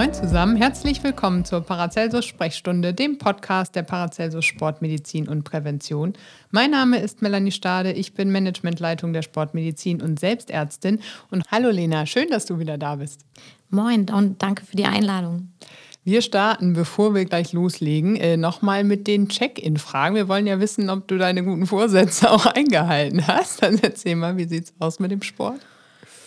Moin zusammen, herzlich willkommen zur Paracelsus Sprechstunde, dem Podcast der Paracelsus Sportmedizin und Prävention. Mein Name ist Melanie Stade, ich bin Managementleitung der Sportmedizin und Selbstärztin. Und hallo Lena, schön, dass du wieder da bist. Moin und danke für die Einladung. Wir starten, bevor wir gleich loslegen, äh, nochmal mit den Check-in-Fragen. Wir wollen ja wissen, ob du deine guten Vorsätze auch eingehalten hast. Dann erzähl mal, wie sieht es aus mit dem Sport?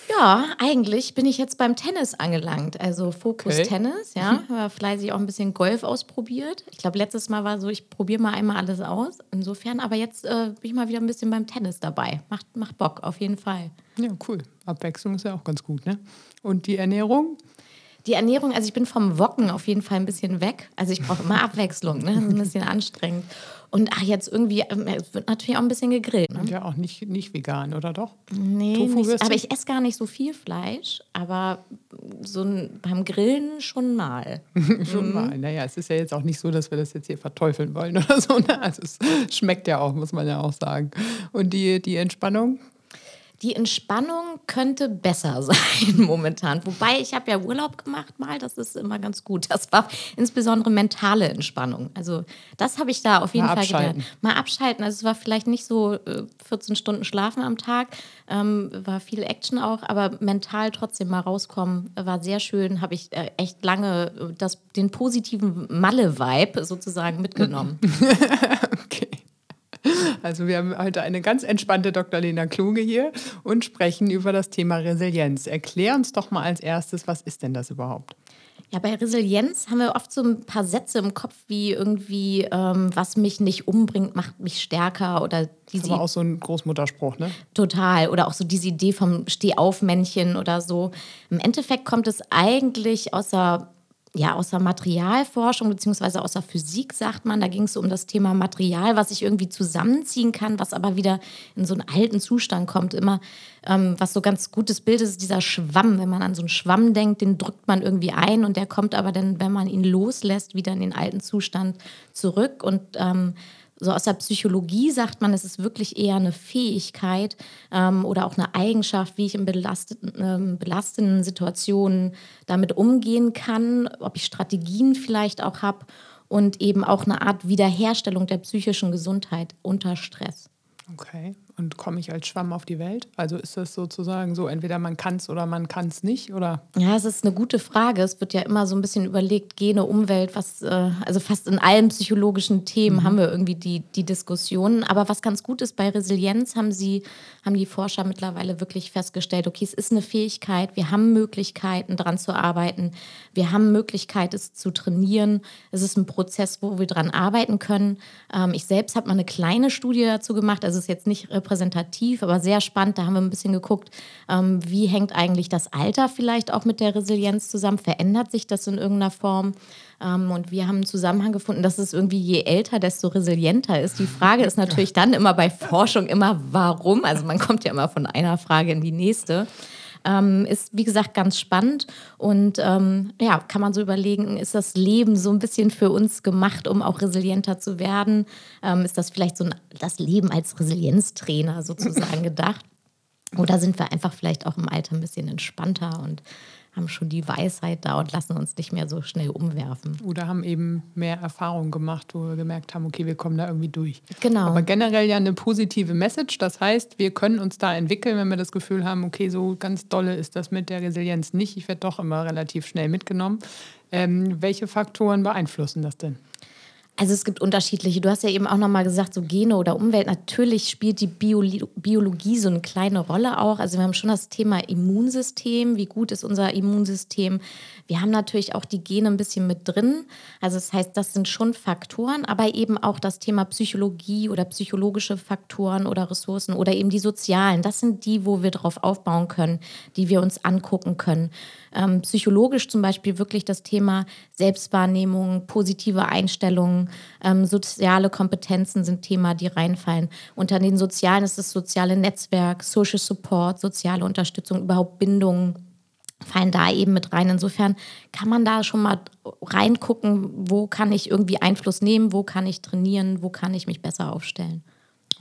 Ja, eigentlich bin ich jetzt beim Tennis angelangt. Also Fokus okay. Tennis, ja. War fleißig auch ein bisschen Golf ausprobiert. Ich glaube, letztes Mal war so, ich probiere mal einmal alles aus. Insofern, aber jetzt äh, bin ich mal wieder ein bisschen beim Tennis dabei. Macht, macht Bock, auf jeden Fall. Ja, cool. Abwechslung ist ja auch ganz gut, ne? Und die Ernährung? Die Ernährung, also ich bin vom Wocken auf jeden Fall ein bisschen weg. Also ich brauche immer Abwechslung, ne? Das ist ein bisschen anstrengend. Und ach, jetzt irgendwie, ähm, es wird natürlich auch ein bisschen gegrillt. Ne? Und ja, auch nicht, nicht vegan, oder doch? Nee, nicht, aber ich esse gar nicht so viel Fleisch, aber so ein, beim Grillen schon mal. schon mhm. mal. Naja, es ist ja jetzt auch nicht so, dass wir das jetzt hier verteufeln wollen oder so. Ne? Also es schmeckt ja auch, muss man ja auch sagen. Und die, die Entspannung? Die Entspannung könnte besser sein momentan. Wobei ich habe ja Urlaub gemacht mal, das ist immer ganz gut. Das war insbesondere mentale Entspannung. Also das habe ich da auf jeden Mal Fall abschalten. gelernt. Mal abschalten. Also es war vielleicht nicht so äh, 14 Stunden schlafen am Tag, ähm, war viel Action auch, aber mental trotzdem mal rauskommen, war sehr schön. Habe ich äh, echt lange äh, das, den positiven Malle-Vibe sozusagen mitgenommen. okay. Also wir haben heute eine ganz entspannte Dr. Lena Kluge hier und sprechen über das Thema Resilienz. Erklär uns doch mal als erstes, was ist denn das überhaupt? Ja, bei Resilienz haben wir oft so ein paar Sätze im Kopf, wie irgendwie, ähm, was mich nicht umbringt, macht mich stärker oder diese. Aber auch so ein Großmutterspruch, ne? Total. Oder auch so diese Idee vom Stehaufmännchen oder so. Im Endeffekt kommt es eigentlich aus der ja, aus der Materialforschung beziehungsweise aus der Physik, sagt man. Da ging es um das Thema Material, was ich irgendwie zusammenziehen kann, was aber wieder in so einen alten Zustand kommt. Immer, ähm, was so ganz gutes Bild ist, ist dieser Schwamm. Wenn man an so einen Schwamm denkt, den drückt man irgendwie ein und der kommt aber dann, wenn man ihn loslässt, wieder in den alten Zustand zurück. Und ähm, so aus der Psychologie sagt man, es ist wirklich eher eine Fähigkeit ähm, oder auch eine Eigenschaft, wie ich in belasteten, ähm, belastenden Situationen damit umgehen kann, ob ich Strategien vielleicht auch habe und eben auch eine Art Wiederherstellung der psychischen Gesundheit unter Stress. Okay. Und komme ich als Schwamm auf die Welt? Also ist das sozusagen so, entweder man kann es oder man kann es nicht? Oder? Ja, es ist eine gute Frage. Es wird ja immer so ein bisschen überlegt, Gene, Umwelt, was, äh, also fast in allen psychologischen Themen mhm. haben wir irgendwie die, die Diskussionen. Aber was ganz gut ist, bei Resilienz haben sie, haben die Forscher mittlerweile wirklich festgestellt, okay, es ist eine Fähigkeit, wir haben Möglichkeiten, daran zu arbeiten, wir haben Möglichkeit, es zu trainieren. Es ist ein Prozess, wo wir daran arbeiten können. Ähm, ich selbst habe mal eine kleine Studie dazu gemacht, also es ist jetzt nicht repräsentativ, aber sehr spannend. Da haben wir ein bisschen geguckt, ähm, wie hängt eigentlich das Alter vielleicht auch mit der Resilienz zusammen? Verändert sich das in irgendeiner Form? Ähm, und wir haben einen Zusammenhang gefunden, dass es irgendwie je älter, desto resilienter ist. Die Frage ist natürlich dann immer bei Forschung immer, warum? Also man kommt ja immer von einer Frage in die nächste. Ähm, ist, wie gesagt, ganz spannend. Und ähm, ja, kann man so überlegen, ist das Leben so ein bisschen für uns gemacht, um auch resilienter zu werden? Ähm, ist das vielleicht so ein, das Leben als Resilienztrainer sozusagen gedacht? Oder sind wir einfach vielleicht auch im Alter ein bisschen entspannter und haben schon die Weisheit da und lassen uns nicht mehr so schnell umwerfen. Oder haben eben mehr Erfahrung gemacht, wo wir gemerkt haben, okay, wir kommen da irgendwie durch. Genau. Aber generell ja eine positive Message. Das heißt, wir können uns da entwickeln, wenn wir das Gefühl haben, okay, so ganz dolle ist das mit der Resilienz nicht. Ich werde doch immer relativ schnell mitgenommen. Ähm, welche Faktoren beeinflussen das denn? Also es gibt unterschiedliche. Du hast ja eben auch nochmal gesagt, so Gene oder Umwelt. Natürlich spielt die Biologie so eine kleine Rolle auch. Also wir haben schon das Thema Immunsystem. Wie gut ist unser Immunsystem? Wir haben natürlich auch die Gene ein bisschen mit drin. Also das heißt, das sind schon Faktoren, aber eben auch das Thema Psychologie oder psychologische Faktoren oder Ressourcen oder eben die sozialen. Das sind die, wo wir drauf aufbauen können, die wir uns angucken können. Ähm, psychologisch zum Beispiel wirklich das Thema Selbstwahrnehmung, positive Einstellungen, ähm, soziale Kompetenzen sind Thema, die reinfallen. Unter den Sozialen ist das soziale Netzwerk, Social Support, soziale Unterstützung, überhaupt Bindung fallen da eben mit rein. Insofern kann man da schon mal reingucken, wo kann ich irgendwie Einfluss nehmen, wo kann ich trainieren, wo kann ich mich besser aufstellen.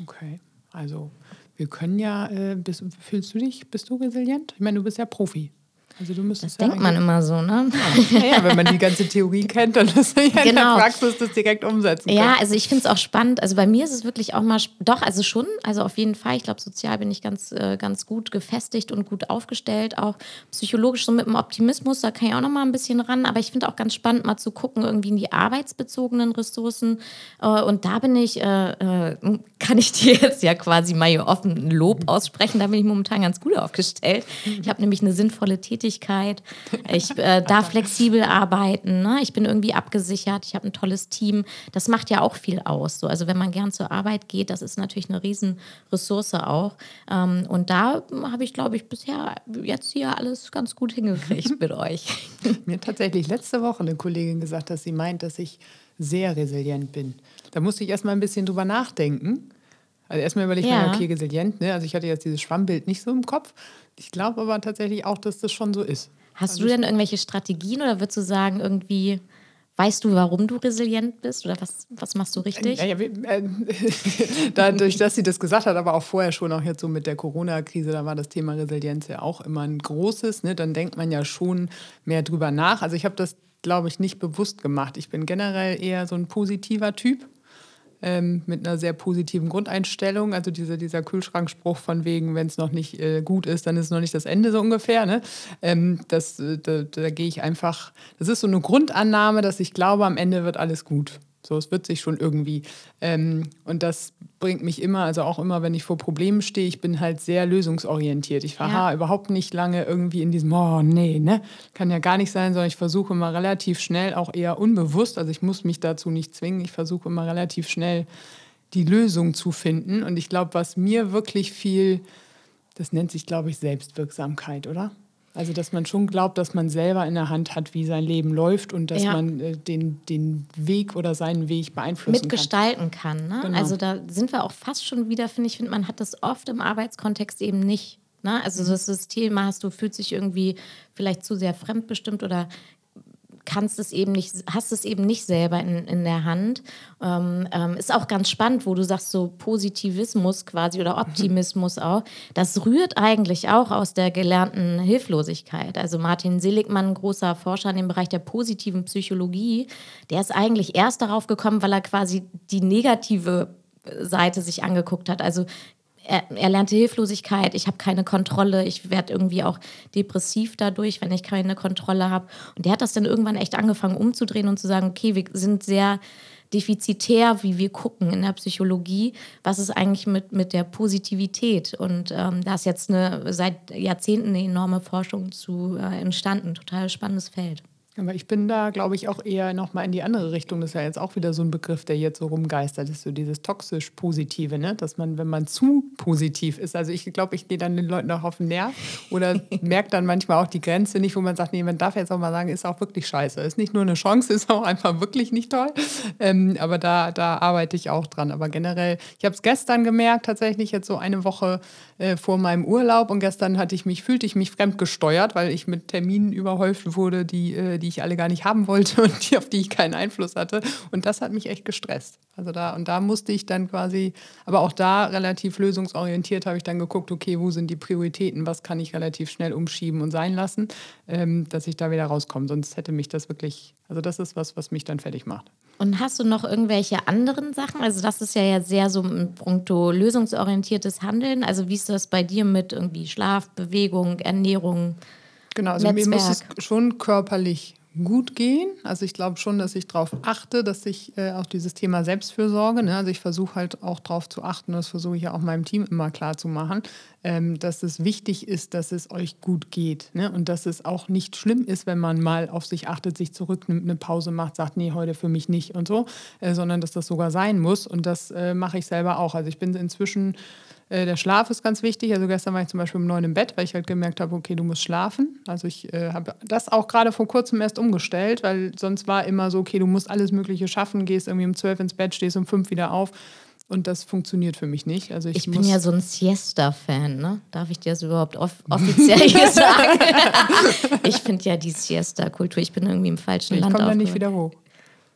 Okay, also wir können ja, äh, bist, fühlst du dich, bist du resilient? Ich meine, du bist ja Profi. Also du müsstest das ja denkt man immer so, ne? Ja, wenn man die ganze Theorie kennt, dann ist ja genau. in der Praxis das direkt umsetzen kann. Ja, also ich finde es auch spannend. Also bei mir ist es wirklich auch mal, doch, also schon, also auf jeden Fall. Ich glaube, sozial bin ich ganz, äh, ganz gut gefestigt und gut aufgestellt. Auch psychologisch so mit dem Optimismus, da kann ich auch noch mal ein bisschen ran. Aber ich finde auch ganz spannend, mal zu gucken, irgendwie in die arbeitsbezogenen Ressourcen. Äh, und da bin ich, äh kann ich dir jetzt ja quasi mal hier offen Lob aussprechen. Da bin ich momentan ganz gut aufgestellt. Ich habe nämlich eine sinnvolle Tätigkeit Tätigkeit. Ich äh, darf flexibel arbeiten. Ne? Ich bin irgendwie abgesichert. Ich habe ein tolles Team. Das macht ja auch viel aus. So. Also wenn man gern zur Arbeit geht, das ist natürlich eine Riesenressource auch. Ähm, und da habe ich, glaube ich, bisher jetzt hier alles ganz gut hingekriegt mit euch. Mir hat tatsächlich letzte Woche eine Kollegin gesagt, dass sie meint, dass ich sehr resilient bin. Da musste ich erst mal ein bisschen drüber nachdenken. Also erstmal überlegt ja. man, okay, resilient, ne? Also ich hatte jetzt dieses Schwammbild nicht so im Kopf. Ich glaube aber tatsächlich auch, dass das schon so ist. Hast also du denn irgendwelche Strategien oder würdest du sagen, irgendwie, weißt du, warum du resilient bist oder was, was machst du richtig? Ja, ja, äh, dadurch, dass sie das gesagt hat, aber auch vorher schon, auch jetzt so mit der Corona-Krise, da war das Thema Resilienz ja auch immer ein großes. Ne? Dann denkt man ja schon mehr drüber nach. Also ich habe das, glaube ich, nicht bewusst gemacht. Ich bin generell eher so ein positiver Typ ähm, mit einer sehr positiven Grundeinstellung. Also diese, dieser Kühlschrankspruch von wegen, wenn es noch nicht äh, gut ist, dann ist es noch nicht das Ende so ungefähr. Ne? Ähm, das, äh, da, da gehe ich einfach, das ist so eine Grundannahme, dass ich glaube, am Ende wird alles gut. So, es wird sich schon irgendwie. Ähm, und das bringt mich immer, also auch immer, wenn ich vor Problemen stehe, ich bin halt sehr lösungsorientiert. Ich verharre ja. überhaupt nicht lange irgendwie in diesem, oh nee, ne, kann ja gar nicht sein, sondern ich versuche immer relativ schnell, auch eher unbewusst, also ich muss mich dazu nicht zwingen, ich versuche immer relativ schnell die Lösung zu finden. Und ich glaube, was mir wirklich viel, das nennt sich, glaube ich, Selbstwirksamkeit, oder? Also, dass man schon glaubt, dass man selber in der Hand hat, wie sein Leben läuft und dass ja. man äh, den, den Weg oder seinen Weg beeinflussen Mitgestalten kann. kann ne? genau. Also, da sind wir auch fast schon wieder, finde ich, find, man hat das oft im Arbeitskontext eben nicht. Ne? Also, mhm. das System hast du, fühlt sich irgendwie vielleicht zu sehr fremdbestimmt oder kannst es eben nicht, hast es eben nicht selber in, in der Hand. Ähm, ähm, ist auch ganz spannend, wo du sagst, so Positivismus quasi oder Optimismus auch. Das rührt eigentlich auch aus der gelernten Hilflosigkeit. Also Martin Seligmann, großer Forscher in dem Bereich der positiven Psychologie, der ist eigentlich erst darauf gekommen, weil er quasi die negative Seite sich angeguckt hat. Also er, er lernte Hilflosigkeit, ich habe keine Kontrolle, ich werde irgendwie auch depressiv dadurch, wenn ich keine Kontrolle habe. Und der hat das dann irgendwann echt angefangen umzudrehen und zu sagen, okay, wir sind sehr defizitär, wie wir gucken in der Psychologie, was ist eigentlich mit, mit der Positivität? Und ähm, da ist jetzt eine, seit Jahrzehnten eine enorme Forschung zu äh, entstanden, total spannendes Feld. Aber ich bin da, glaube ich, auch eher nochmal in die andere Richtung. Das ist ja jetzt auch wieder so ein Begriff, der jetzt so rumgeistert ist, so dieses toxisch-positive, ne? dass man, wenn man zu positiv ist, also ich glaube, ich gehe dann den Leuten auch auf den Nerv oder merke dann manchmal auch die Grenze nicht, wo man sagt, nee, man darf jetzt auch mal sagen, ist auch wirklich scheiße. Ist nicht nur eine Chance, ist auch einfach wirklich nicht toll. Ähm, aber da, da arbeite ich auch dran. Aber generell, ich habe es gestern gemerkt, tatsächlich jetzt so eine Woche äh, vor meinem Urlaub und gestern hatte ich mich, fühlte ich mich fremdgesteuert, weil ich mit Terminen überhäuft wurde, die äh, die ich alle gar nicht haben wollte und die, auf die ich keinen Einfluss hatte. Und das hat mich echt gestresst. Also da, und da musste ich dann quasi, aber auch da relativ lösungsorientiert habe ich dann geguckt, okay, wo sind die Prioritäten, was kann ich relativ schnell umschieben und sein lassen, ähm, dass ich da wieder rauskomme. Sonst hätte mich das wirklich, also das ist was, was mich dann fertig macht. Und hast du noch irgendwelche anderen Sachen? Also das ist ja, ja sehr so ein puncto lösungsorientiertes Handeln. Also wie ist das bei dir mit irgendwie Schlaf, Bewegung, Ernährung? Genau, also Netzwerk. mir muss es schon körperlich gut gehen. Also ich glaube schon, dass ich darauf achte, dass ich äh, auch dieses Thema Selbstfürsorge, ne, also ich versuche halt auch darauf zu achten, das versuche ich ja auch meinem Team immer klar zu machen, ähm, dass es wichtig ist, dass es euch gut geht. Ne? Und dass es auch nicht schlimm ist, wenn man mal auf sich achtet, sich zurücknimmt, eine Pause macht, sagt, nee, heute für mich nicht und so, äh, sondern dass das sogar sein muss. Und das äh, mache ich selber auch. Also ich bin inzwischen äh, der Schlaf ist ganz wichtig. Also gestern war ich zum Beispiel um neun im Bett, weil ich halt gemerkt habe, okay, du musst schlafen. Also ich äh, habe das auch gerade vor kurzem erst umgestellt, weil sonst war immer so, okay, du musst alles Mögliche schaffen, gehst irgendwie um zwölf ins Bett, stehst um fünf wieder auf. Und das funktioniert für mich nicht. Also ich, ich bin ja so ein Siesta-Fan, ne? Darf ich dir das überhaupt off offiziell hier sagen? ich finde ja die Siesta-Kultur, ich bin irgendwie im falschen ich Land. Ich komme da nicht wieder hoch.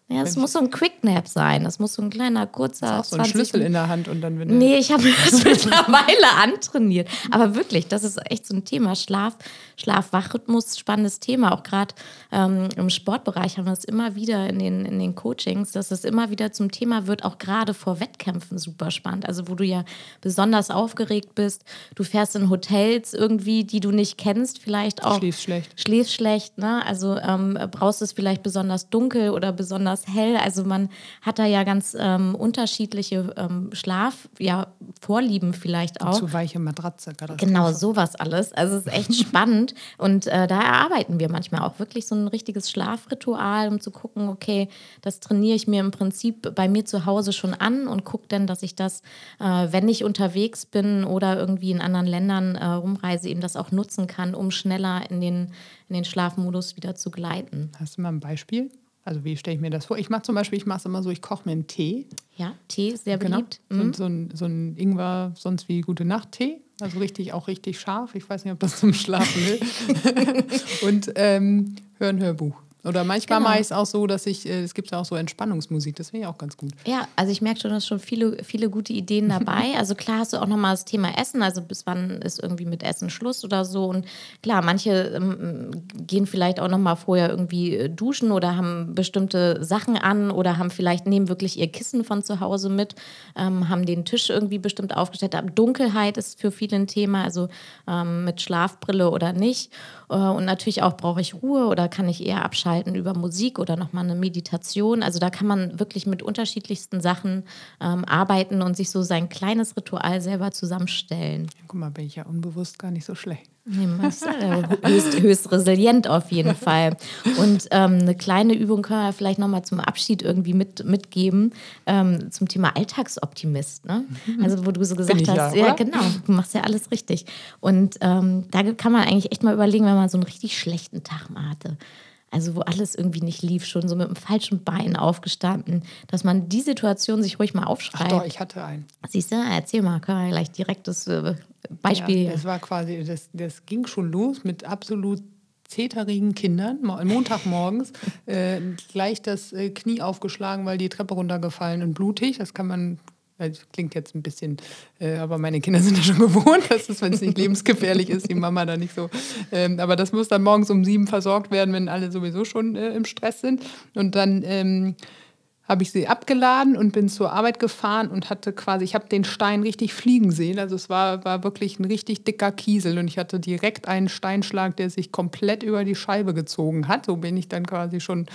Ja, es muss so ein Quick Nap sein. Das muss so ein kleiner, kurzer. Ist auch so ein Schlüssel in der Hand und dann wieder. Nee, ich habe mir das mittlerweile antrainiert. Aber wirklich, das ist echt so ein Thema. Schlaf, Schlaf-Wach-Rhythmus, spannendes Thema. Auch gerade ähm, im Sportbereich haben wir es immer wieder in den, in den Coachings, dass es immer wieder zum Thema wird, auch gerade vor Wettkämpfen super spannend. Also, wo du ja besonders aufgeregt bist. Du fährst in Hotels irgendwie, die du nicht kennst, vielleicht auch. Schläfst schlecht. Schläfst schlecht, ne? Also ähm, brauchst es vielleicht besonders dunkel oder besonders besonders hell. Also man hat da ja ganz ähm, unterschiedliche ähm, Schlafvorlieben ja, vielleicht auch. Zu weiche Matratze. Genau, sowas alles. Also es ist echt spannend. Und äh, da erarbeiten wir manchmal auch wirklich so ein richtiges Schlafritual, um zu gucken, okay, das trainiere ich mir im Prinzip bei mir zu Hause schon an und gucke dann, dass ich das, äh, wenn ich unterwegs bin oder irgendwie in anderen Ländern äh, rumreise, eben das auch nutzen kann, um schneller in den, in den Schlafmodus wieder zu gleiten. Hast du mal ein Beispiel? Also wie stelle ich mir das vor? Ich mache zum Beispiel, ich mache es immer so, ich koche mir einen Tee. Ja, Tee sehr genau. beliebt. Mhm. So, so, ein, so ein Ingwer, sonst wie gute Nacht-Tee. Also richtig, auch richtig scharf. Ich weiß nicht, ob das zum Schlafen will. Und ähm, höre ein Hörbuch. Oder manchmal genau. mache ich es auch so, dass ich, äh, es gibt ja auch so Entspannungsmusik, das finde ich auch ganz gut. Ja, also ich merke schon, dass schon viele, viele gute Ideen dabei. Also klar hast du auch nochmal das Thema Essen, also bis wann ist irgendwie mit Essen Schluss oder so. Und klar, manche ähm, gehen vielleicht auch nochmal vorher irgendwie äh, duschen oder haben bestimmte Sachen an oder haben vielleicht, nehmen wirklich ihr Kissen von zu Hause mit, ähm, haben den Tisch irgendwie bestimmt aufgestellt. Aber Dunkelheit ist für viele ein Thema, also ähm, mit Schlafbrille oder nicht. Äh, und natürlich auch brauche ich Ruhe oder kann ich eher abschalten über Musik oder nochmal eine Meditation. Also da kann man wirklich mit unterschiedlichsten Sachen ähm, arbeiten und sich so sein kleines Ritual selber zusammenstellen. Guck mal, bin ich ja unbewusst gar nicht so schlecht. höchst, höchst resilient auf jeden Fall. Und ähm, eine kleine Übung können wir vielleicht nochmal zum Abschied irgendwie mit, mitgeben ähm, zum Thema Alltagsoptimist. Ne? Mhm. Also wo du so gesagt hast, ja, ja, genau, du machst ja alles richtig. Und ähm, da kann man eigentlich echt mal überlegen, wenn man so einen richtig schlechten Tag mal hatte also wo alles irgendwie nicht lief, schon so mit dem falschen Bein aufgestanden, dass man die Situation sich ruhig mal aufschreibt. Ach doch, ich hatte einen. Siehst du, erzähl mal, können wir gleich direkt das äh, Beispiel. Ja, das war quasi, das, das ging schon los mit absolut zeterigen Kindern, Montagmorgens, äh, gleich das äh, Knie aufgeschlagen, weil die Treppe runtergefallen und blutig. Das kann man das klingt jetzt ein bisschen, äh, aber meine Kinder sind ja schon gewohnt, dass es, wenn es nicht lebensgefährlich ist, die Mama da nicht so. Ähm, aber das muss dann morgens um sieben versorgt werden, wenn alle sowieso schon äh, im Stress sind. Und dann ähm, habe ich sie abgeladen und bin zur Arbeit gefahren und hatte quasi, ich habe den Stein richtig fliegen sehen. Also es war, war wirklich ein richtig dicker Kiesel und ich hatte direkt einen Steinschlag, der sich komplett über die Scheibe gezogen hat. So bin ich dann quasi schon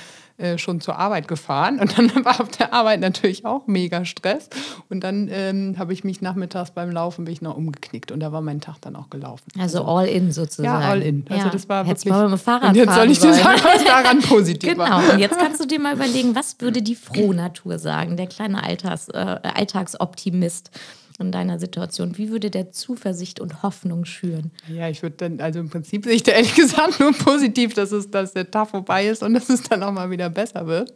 äh, schon zur Arbeit gefahren. Und dann war auf der Arbeit natürlich auch mega Stress. Und dann ähm, habe ich mich nachmittags beim Laufen bin ich noch umgeknickt. Und da war mein Tag dann auch gelaufen. Also, also all in sozusagen. Ja, all in. Also ja. das war Hättest wirklich. Mal mit dem Fahrrad und jetzt soll ich dir sagen, was daran positiv genau. war. Genau. Und jetzt kannst du dir mal überlegen, was würde die Frohnatur sagen, der kleine Alltags, äh, Alltagsoptimist in deiner Situation? Wie würde der Zuversicht und Hoffnung schüren? Ja, ich würde dann, also im Prinzip sehe ich da ehrlich gesagt nur positiv, dass, es, dass der Tag vorbei ist und dass es dann auch mal wieder besser wird.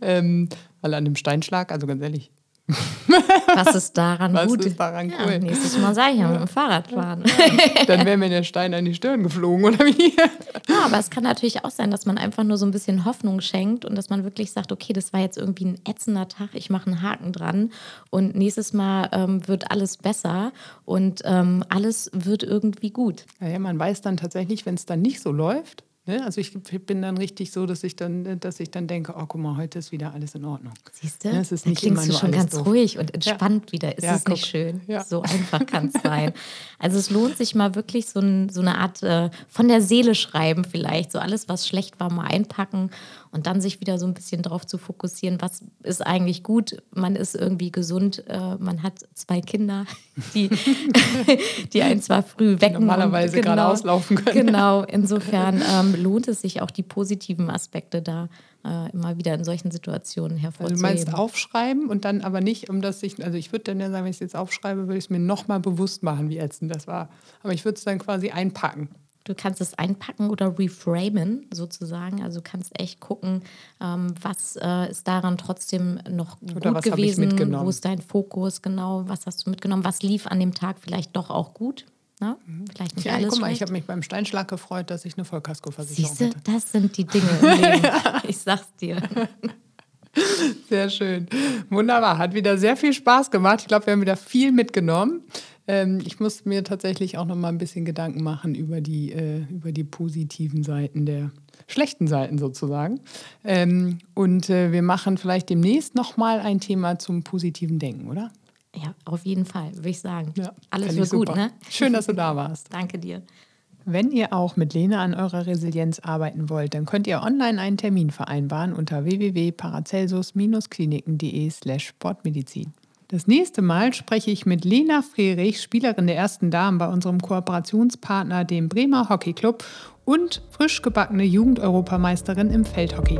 Ähm, weil an dem Steinschlag, also ganz ehrlich, was ist daran Was gut? Was ist daran cool? Ja, nächstes Mal sage ich ja mit dem Fahrrad fahren. Dann wäre mir der Stein an die Stirn geflogen, oder wie? Ja, aber es kann natürlich auch sein, dass man einfach nur so ein bisschen Hoffnung schenkt und dass man wirklich sagt, okay, das war jetzt irgendwie ein ätzender Tag, ich mache einen Haken dran und nächstes Mal ähm, wird alles besser und ähm, alles wird irgendwie gut. Ja, ja, man weiß dann tatsächlich, wenn es dann nicht so läuft, Ne? Also ich bin dann richtig so, dass ich dann, dass ich dann denke, oh guck mal, heute ist wieder alles in Ordnung. Siehst du? Ne? Es ist nicht da klingst immer du schon ganz doof. ruhig und entspannt wieder. Ist Ja, es nicht guck. schön? Ja. So einfach kann es sein. Also es lohnt sich mal wirklich so, ein, so eine Art äh, von der Seele schreiben vielleicht. So alles, was schlecht war, mal einpacken und dann sich wieder so ein bisschen darauf zu fokussieren, was ist eigentlich gut. Man ist irgendwie gesund, äh, man hat zwei Kinder, die, die einen zwar früh wecken. und normalerweise gerade auslaufen können. Genau, insofern ähm, lohnt es sich auch die positiven Aspekte da äh, immer wieder in solchen Situationen Also hervorzuheben. du meinst aufschreiben und dann aber nicht, um das ich, also ich würde dann ja sagen, wenn ich es jetzt aufschreibe, würde ich es mir nochmal bewusst machen, wie ätzend das war. Aber ich würde es dann quasi einpacken. Du kannst es einpacken oder reframen sozusagen. Also du kannst echt gucken, ähm, was äh, ist daran trotzdem noch Oder gut gewesen, mitgenommen? wo ist dein Fokus genau, was hast du mitgenommen, was lief an dem Tag vielleicht doch auch gut. Ne? Vielleicht nicht Mhm. Ja, alles guck mal, schlecht. ich habe mich beim Steinschlag gefreut, dass ich eine Vollkaskoversicherung Siehst du, hatte. das sind die Dinge im Leben. ich sag's dir. Sehr schön. Wunderbar. Hat wieder sehr viel Spaß gemacht. Ich glaube, wir haben wieder viel mitgenommen. Ähm, ich muss mir tatsächlich auch noch mal ein bisschen Gedanken machen über die, äh, über die positiven Seiten der schlechten Seiten sozusagen. Ähm, und äh, wir machen vielleicht demnächst noch mal ein Thema zum positiven Denken, oder? Ja, auf jeden Fall, würde ich sagen. Alles fänd wird gut, ne? Schön, dass du da warst. Danke dir. Wenn ihr auch mit Lena an eurer Resilienz arbeiten wollt, dann könnt ihr online einen Termin vereinbaren unter www.paracelsus-kliniken.de slash Sportmedizin. Das nächste Mal spreche ich mit Lena Frerich, Spielerin der ersten Damen bei unserem Kooperationspartner, dem Bremer Hockey Club und frisch gebackene Jugendeuropameisterin im Feldhockey.